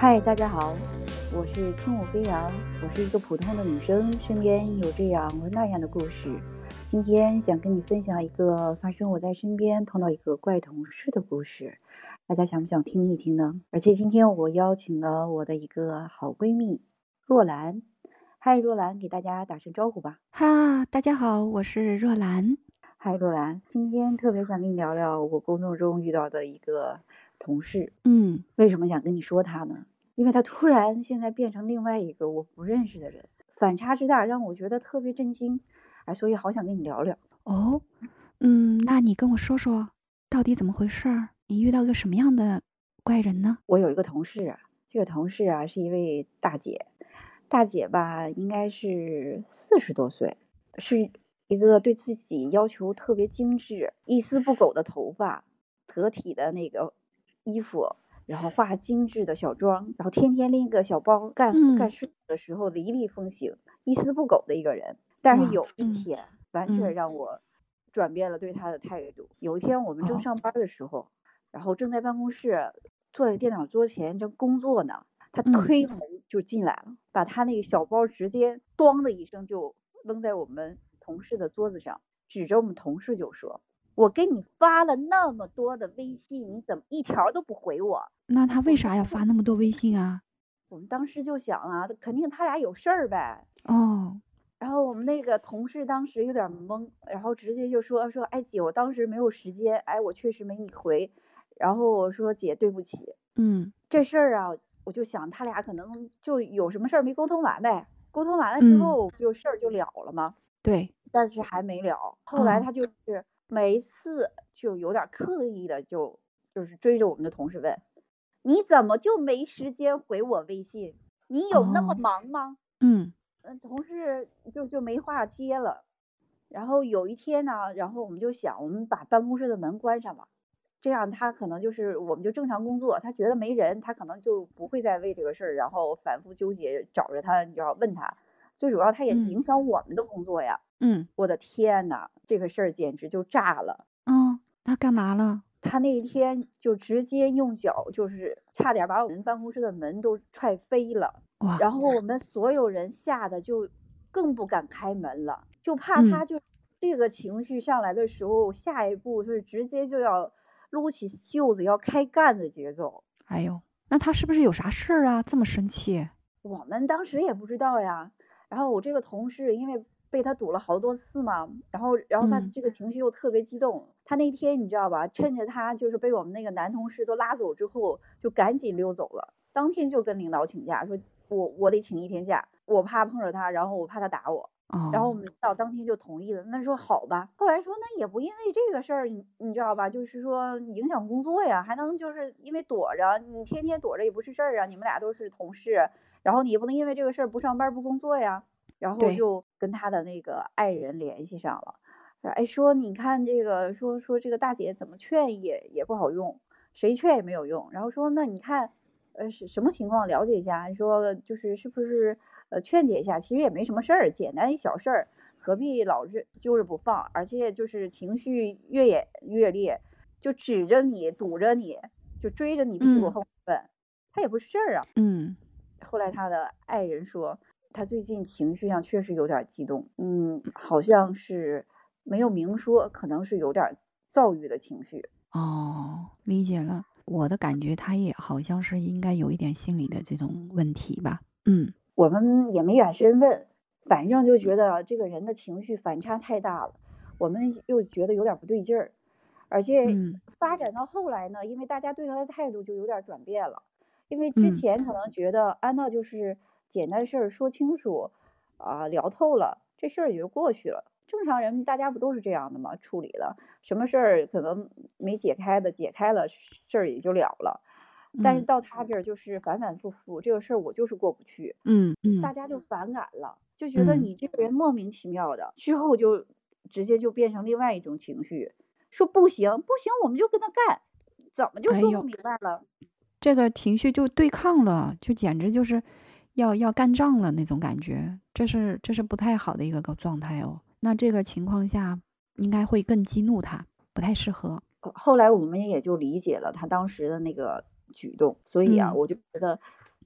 嗨，大家好，我是轻舞飞扬，我是一个普通的女生，身边有这样和那样的故事。今天想跟你分享一个发生我在身边碰到一个怪同事的故事，大家想不想听一听呢？而且今天我邀请了我的一个好闺蜜若兰，嗨，若兰，给大家打声招呼吧。哈，大家好，我是若兰。嗨，若兰，今天特别想跟你聊聊我工作中遇到的一个同事。嗯，为什么想跟你说他呢？因为他突然现在变成另外一个我不认识的人，反差之大让我觉得特别震惊，哎，所以好想跟你聊聊。哦，嗯，那你跟我说说，到底怎么回事儿？你遇到个什么样的怪人呢？我有一个同事啊，这个同事啊是一位大姐，大姐吧应该是四十多岁，是一个对自己要求特别精致、一丝不苟的头发，得体的那个衣服。然后化精致的小妆，然后天天拎个小包干干事的时候雷厉风行、一丝不苟的一个人。但是有一天，完全让我转变了对他的态度。有一天我们正上班的时候，然后正在办公室坐在电脑桌前正工作呢，他推门就进来了，把他那个小包直接“咣”的一声就扔在我们同事的桌子上，指着我们同事就说。我给你发了那么多的微信，你怎么一条都不回我？那他为啥要发那么多微信啊？我们当时就想啊，肯定他俩有事儿呗。哦。然后我们那个同事当时有点懵，然后直接就说说，哎姐，我当时没有时间，哎我确实没你回。然后我说姐对不起。嗯。这事儿啊，我就想他俩可能就有什么事儿没沟通完呗。沟通完了之后，就事儿就了了吗？对。但是还没了，后来他就是。每一次就有点刻意的，就就是追着我们的同事问，你怎么就没时间回我微信？你有那么忙吗？嗯嗯，同事就就没话接了。然后有一天呢，然后我们就想，我们把办公室的门关上吧，这样他可能就是我们就正常工作，他觉得没人，他可能就不会再为这个事儿然后反复纠结，找着他就要问他。最主要，他也影响我们的工作呀。嗯，我的天呐，这个事儿简直就炸了。嗯，他干嘛了？他那一天就直接用脚，就是差点把我们办公室的门都踹飞了。哇！然后我们所有人吓得就更不敢开门了，就怕他就这个情绪上来的时候，下一步是直接就要撸起袖子要开干的节奏。哎呦，那他是不是有啥事儿啊？这么生气？我们当时也不知道呀。然后我这个同事因为。被他堵了好多次嘛，然后，然后他这个情绪又特别激动。他那天你知道吧，趁着他就是被我们那个男同事都拉走之后，就赶紧溜走了。当天就跟领导请假，说我我得请一天假，我怕碰着他，然后我怕他打我。然后我们领导当天就同意了。那说好吧。后来说那也不因为这个事儿，你你知道吧，就是说影响工作呀，还能就是因为躲着你天天躲着也不是事儿啊。你们俩都是同事，然后你也不能因为这个事儿不上班不工作呀。然后就跟他的那个爱人联系上了，哎，说你看这个，说说这个大姐怎么劝也也不好用，谁劝也没有用。然后说那你看，呃，是什么情况？了解一下。说就是是不是呃劝解一下？其实也没什么事儿，简单一小事儿，何必老是揪着不放？而且就是情绪越演越烈，就指着你堵着你，就追着你屁股后问，他也不是事儿啊。嗯。后来他的爱人说。他最近情绪上确实有点激动，嗯，好像是没有明说，可能是有点躁郁的情绪。哦，理解了。我的感觉他也好像是应该有一点心理的这种问题吧。嗯，我们也没敢深问，反正就觉得这个人的情绪反差太大了，我们又觉得有点不对劲儿。而且发展到后来呢，因为大家对他的态度就有点转变了，因为之前可能觉得安娜就是。简单事儿说清楚，啊，聊透了，这事儿也就过去了。正常人大家不都是这样的吗？处理了什么事儿可能没解开的，解开了事儿也就了了。但是到他这儿就是反反复复，这个事儿我就是过不去。嗯嗯，大家就反感了，就觉得你这个人莫名其妙的。之后就直接就变成另外一种情绪，说不行不行，我们就跟他干，怎么就说不明白了？这个情绪就对抗了，就简直就是。要要干仗了那种感觉，这是这是不太好的一个个状态哦。那这个情况下应该会更激怒他，不太适合。后来我们也就理解了他当时的那个举动，所以啊，我就觉得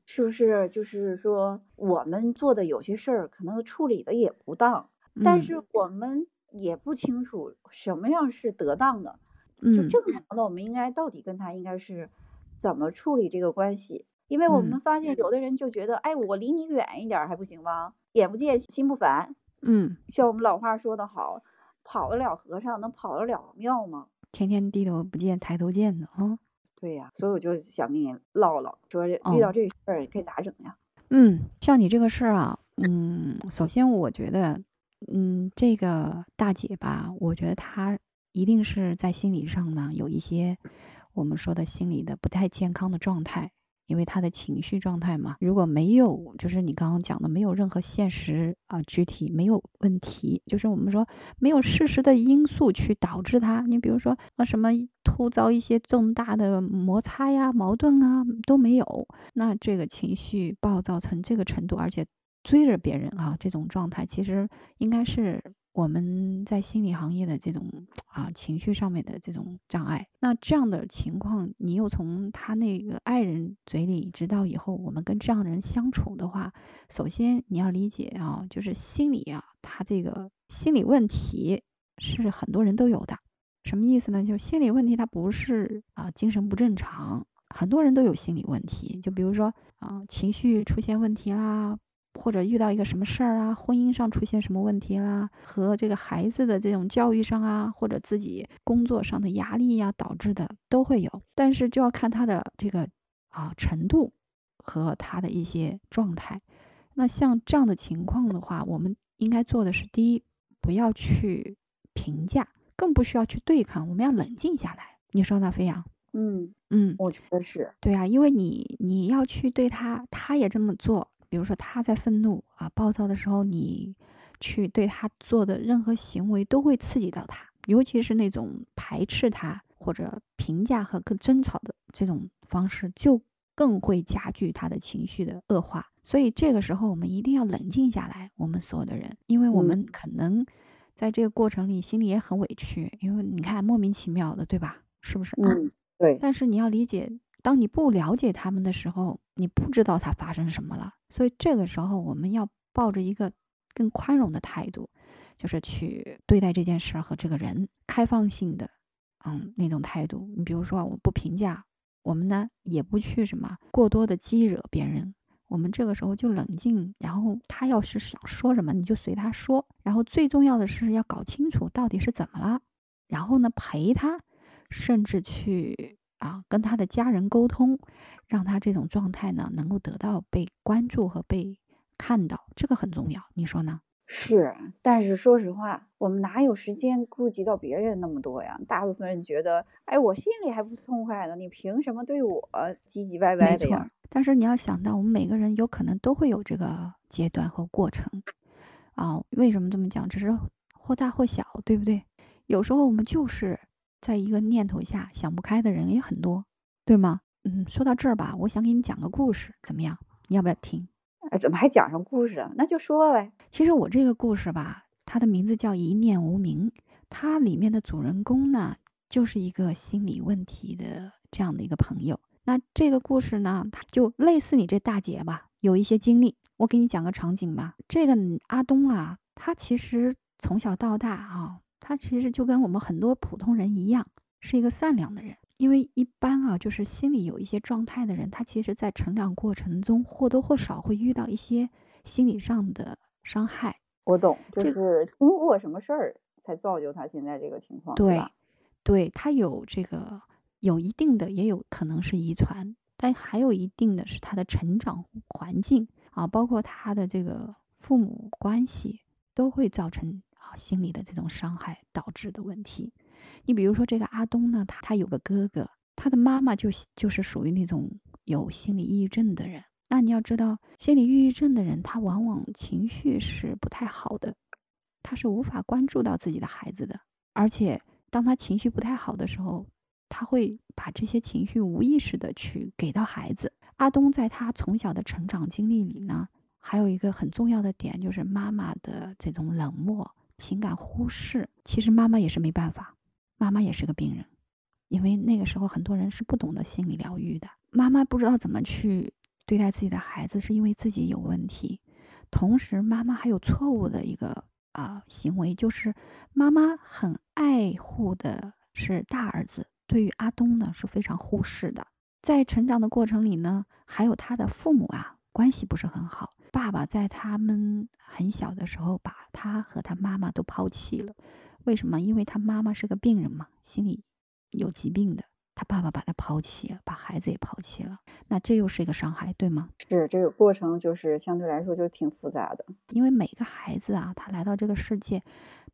是不是？就是说我们做的有些事儿可能处理的也不当，但嗯是我们也不清楚什么样是得当的。就嗯正常的，我们应该到底跟他应该是怎么处理这个关系？因为我们嗯发现有的人就觉得，哎，我离你远一点儿还不行吗？眼不见心不烦。嗯，像我们老话说得好，跑得了和尚能跑得了庙吗？天天低头不见抬头见的啊。对呀，所以我就想跟你唠唠，说遇哦到这事儿该咋整呀？嗯，像你这个事儿啊，嗯，首先我觉得，嗯，这个大姐吧，我觉得她一定是在心理上呢有一些我们说的心理的不太健康的状态，因为他的情绪状态嘛，如果没有就是你刚刚讲的没有任何现实啊具体没有问题，就是我们说没有事实的因素去导致他，你比如说啊什么突遭一些重大的摩擦呀、矛盾啊都没有，那这个情绪暴躁成这个程度，而且追着别人啊这种状态，其实应该是我们在心理行业的这种啊情绪上面的这种障碍。那这样的情况，你又从他那个爱人嘴里知道以后，我们跟这样的人相处的话，首先你要理解啊，就是心理啊，他这个心理问题是很多人都有的。什么意思呢？就心理问题，它不是啊精神不正常，很多人都有心理问题。就比如说啊情绪出现问题啦，或者遇到一个什么事儿啊，婚姻上出现什么问题啦，和这个孩子的这种教育上啊，或者自己工作上的压力呀、导致的都会有。但是就要看他的这个啊程度和他的一些状态。那像这样的情况的话，我们应该做的是第一，不要去评价。更不需要去对抗，我们要冷静下来。你说呢，飞扬？嗯嗯，我觉得是。对啊，因为你你要去对他，他也这么做。比如说他在愤怒啊、暴躁的时候，你去对他做的任何行为都会刺激到他，尤其是那种排斥他或者评价和更争吵的这种方式，就更会加剧他的情绪的恶化。所以这个时候我们一定要冷静下来，我们所有的人，因为我们可能。在这个过程里，心里也很委屈，因为你看莫名其妙的，对吧？是不是？嗯，对。但是你要理解，当你不了解他们的时候，你不知道他发生什么了。所以这个时候，我们要抱着一个更宽容的态度，就是去对待这件事儿和这个人，开放性的，嗯，那种态度。你比如说，我不评价，我们呢也不去什么过多的激惹别人。我们这个时候就冷静，然后他要是想说什么，你就随他说。然后最重要的是要搞清楚到底是怎么了，然后呢陪他，甚至去啊跟他的家人沟通，让他这种状态呢能够得到被关注和被看到，这个很重要。你说呢？是，但是说实话，我们哪有时间顾及到别人那么多呀？大部分人觉得，哎，我心里还不痛快呢，你凭什么对我唧唧歪歪的呀？但是你要想到，我们每个人有可能都会有这个阶段和过程啊。为什么这么讲？只是或大或小，对不对？有时候我们就是在一个念头下想不开的人也很多，对吗？嗯，说到这儿吧，我想给你讲个故事，怎么样？你要不要听？哎，怎么还讲上故事啊？那就说呗。其实我这个故事吧，它的名字叫《一念无名》，它里面的主人公呢，就是一个心理问题的这样的一个朋友。那这个故事呢，它就类似你这大姐吧，有一些经历。我给你讲个场景吧。这个阿东啊，他其实从小到大啊，他其实就跟我们很多普通人一样，是一个善良的人。因为一般啊，就是心里有一些状态的人，他其实在成长过程中或多或少会遇到一些心理上的伤害。我懂，就是通过什么事儿才造就他现在这个情况，对，对他有这个。有一定的，也有可能是遗传，但还有一定的是他的成长环境啊，包括他的这个父母关系，都会造成心理的这种伤害导致的问题。你比如说这个阿东呢，他他有个哥哥，他的妈妈就就是属于那种有心理抑郁症的人。那你要知道，心理抑郁症的人，他往往情绪是不太好的，他是无法关注到自己的孩子的，而且当他情绪不太好的时候。他会把这些情绪无意识的去给到孩子。阿东在他从小的成长经历里呢，还有一个很重要的点就是妈妈的这种冷漠、情感忽视。其实妈妈也是没办法，妈妈也是个病人，因为那个时候很多人是不懂得心理疗愈的，妈妈不知道怎么去对待自己的孩子是因为自己有问题，同时妈妈还有错误的一个啊行为，就是妈妈很爱护的是大儿子，对于阿东呢是非常忽视的。在成长的过程里呢，还有他的父母啊关系不是很好，爸爸在他们很小的时候把他和他妈妈都抛弃了。为什么？因为他妈妈是个病人嘛，心里有疾病的，他爸爸把他抛弃了，把孩子也抛弃了，那这又是一个伤害，对吗？是这个过程就是相对来说就挺复杂的，因为每个孩子啊，他来到这个世界，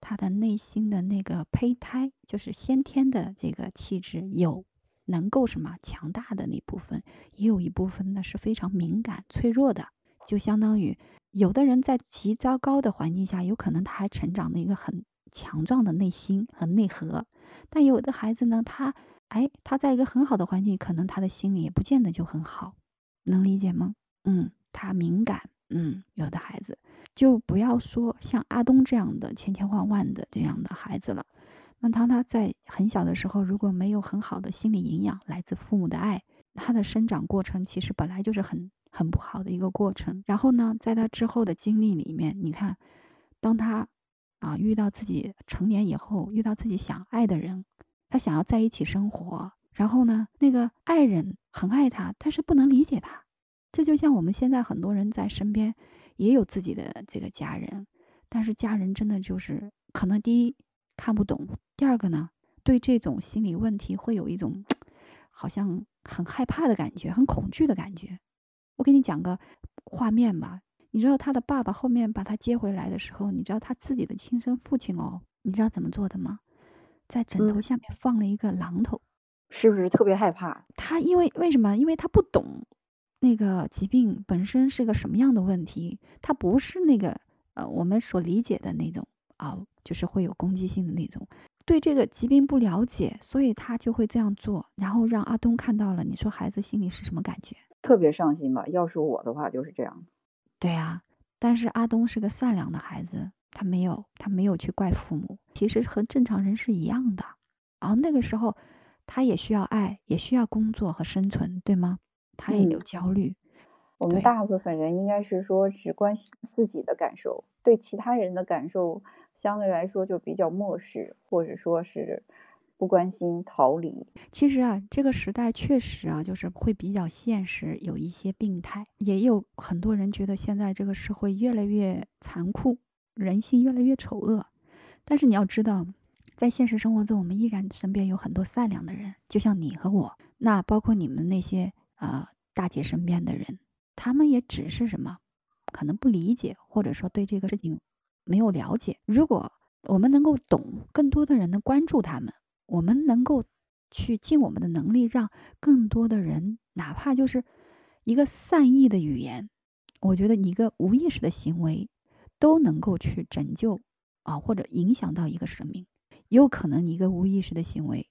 他的内心的那个胚胎，就是先天的这个气质，有能够什么强大的那部分，也有一部分呢是非常敏感脆弱的，就相当于有的人在极糟糕的环境下，有可能他还成长的一个很。强壮的内心和内核，但有的孩子呢，他哎，他在一个很好的环境，可能他的心理也不见得就很好，能理解吗？嗯，他敏感，嗯，有的孩子就不要说像阿东这样的千千万万的这样的孩子了。那当他在很小的时候，如果没有很好的心理营养，来自父母的爱，他的生长过程其实本来就是很很不好的一个过程。然后呢，在他之后的经历里面，你看，当他。啊，遇到自己成年以后，遇到自己想爱的人，他想要在一起生活，然后呢，那个爱人很爱他，但是不能理解他。这就像我们现在很多人在身边也有自己的这个家人，但是家人真的就是可能第一看不懂，第二个呢，对这种心理问题会有一种 好像很害怕的感觉，很恐惧的感觉。我给你讲个画面吧。你知道他的爸爸后面把他接回来的时候，你知道他自己的亲生父亲哦，你知道怎么做的吗？在枕头下面放了一个榔头，是不是特别害怕？他因为为什么？因为他不懂那个疾病本身是个什么样的问题，他不是那个呃我们所理解的那种啊，就是会有攻击性的那种，对这个疾病不了解，所以他就会这样做，然后让阿东看到了，你说孩子心里是什么感觉？特别伤心吧？要是我的话就是这样。对啊，但是阿东是个善良的孩子，他没有他没有去怪父母，其实和正常人是一样的。然后那个时候，他也需要爱，也需要工作和生存，对吗？他也有焦虑。我们大部分人应该是说只关心自己的感受，对其他人的感受相对来说就比较漠视，或者说是。不关心逃离，其实啊，这个时代确实啊，就是会比较现实，有一些病态，也有很多人觉得现在这个社会越来越残酷，人性越来越丑恶。但是你要知道，在现实生活中，我们依然身边有很多善良的人，就像你和我，那包括你们那些啊大姐身边的人，他们也只是什么，可能不理解，或者说对这个事情没有了解。如果我们能够懂，更多的人能关注他们。我们能够去尽我们的能力，让更多的人，哪怕就是一个善意的语言，我觉得一个无意识的行为，都能够去拯救啊，或者影响到一个生命。也有可能你一个无意识的行为，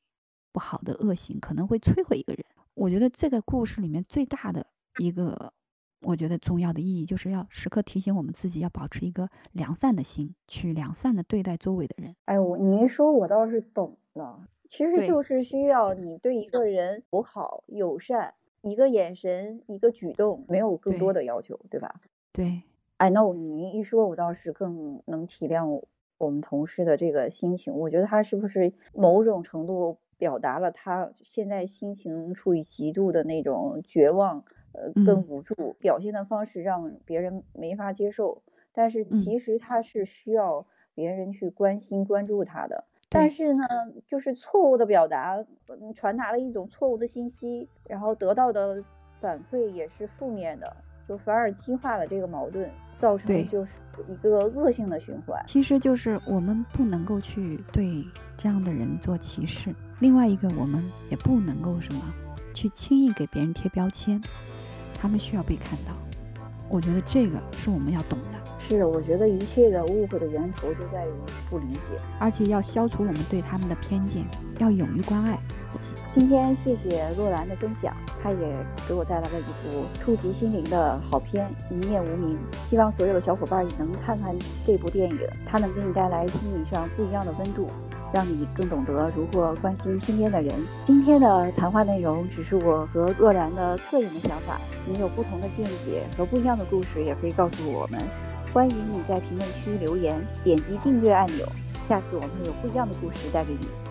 不好的恶行，可能会摧毁一个人。我觉得这个故事里面最大的一个，我觉得重要的意义，就是要时刻提醒我们自己，要保持一个良善的心，去良善的对待周围的人。哎，我你一说，我倒是懂了。其实就是需要你对一个人友好、友善，一个眼神、一个举动，没有更多的要求，对吧？对，I know，你一说，我倒是更能体谅我们同事的这个心情。我觉得他是不是某种程度表达了他现在心情处于极度的那种绝望，呃，跟无助，表现的方式让别人没法接受。但是其实他是需要别人去关心、关注他的。但是呢，就是错误的表达，传达了一种错误的信息，然后得到的反馈也是负面的，就反而激化了这个矛盾，造成就是一个恶性的循环。其实就是我们不能够去对这样的人做歧视，另外一个我们也不能够什么去轻易给别人贴标签，他们需要被看到。我觉得这个是我们要懂的。是，我觉得一切的误会的源头就在于不理解，而且要消除我们对他们的偏见，要勇于关爱。今天谢谢若兰的分享，她也给我带来了一部触及心灵的好片《一念无名》。希望所有的小伙伴也能看看这部电影，它能给你带来心理上不一样的温度。让你更懂得如何关心身边的人。今天的谈话内容只是我和若然的个人的想法，你有不同的见解和不一样的故事，也可以告诉我们。欢迎你在评论区留言，点击订阅按钮，下次我们有不一样的故事带给你。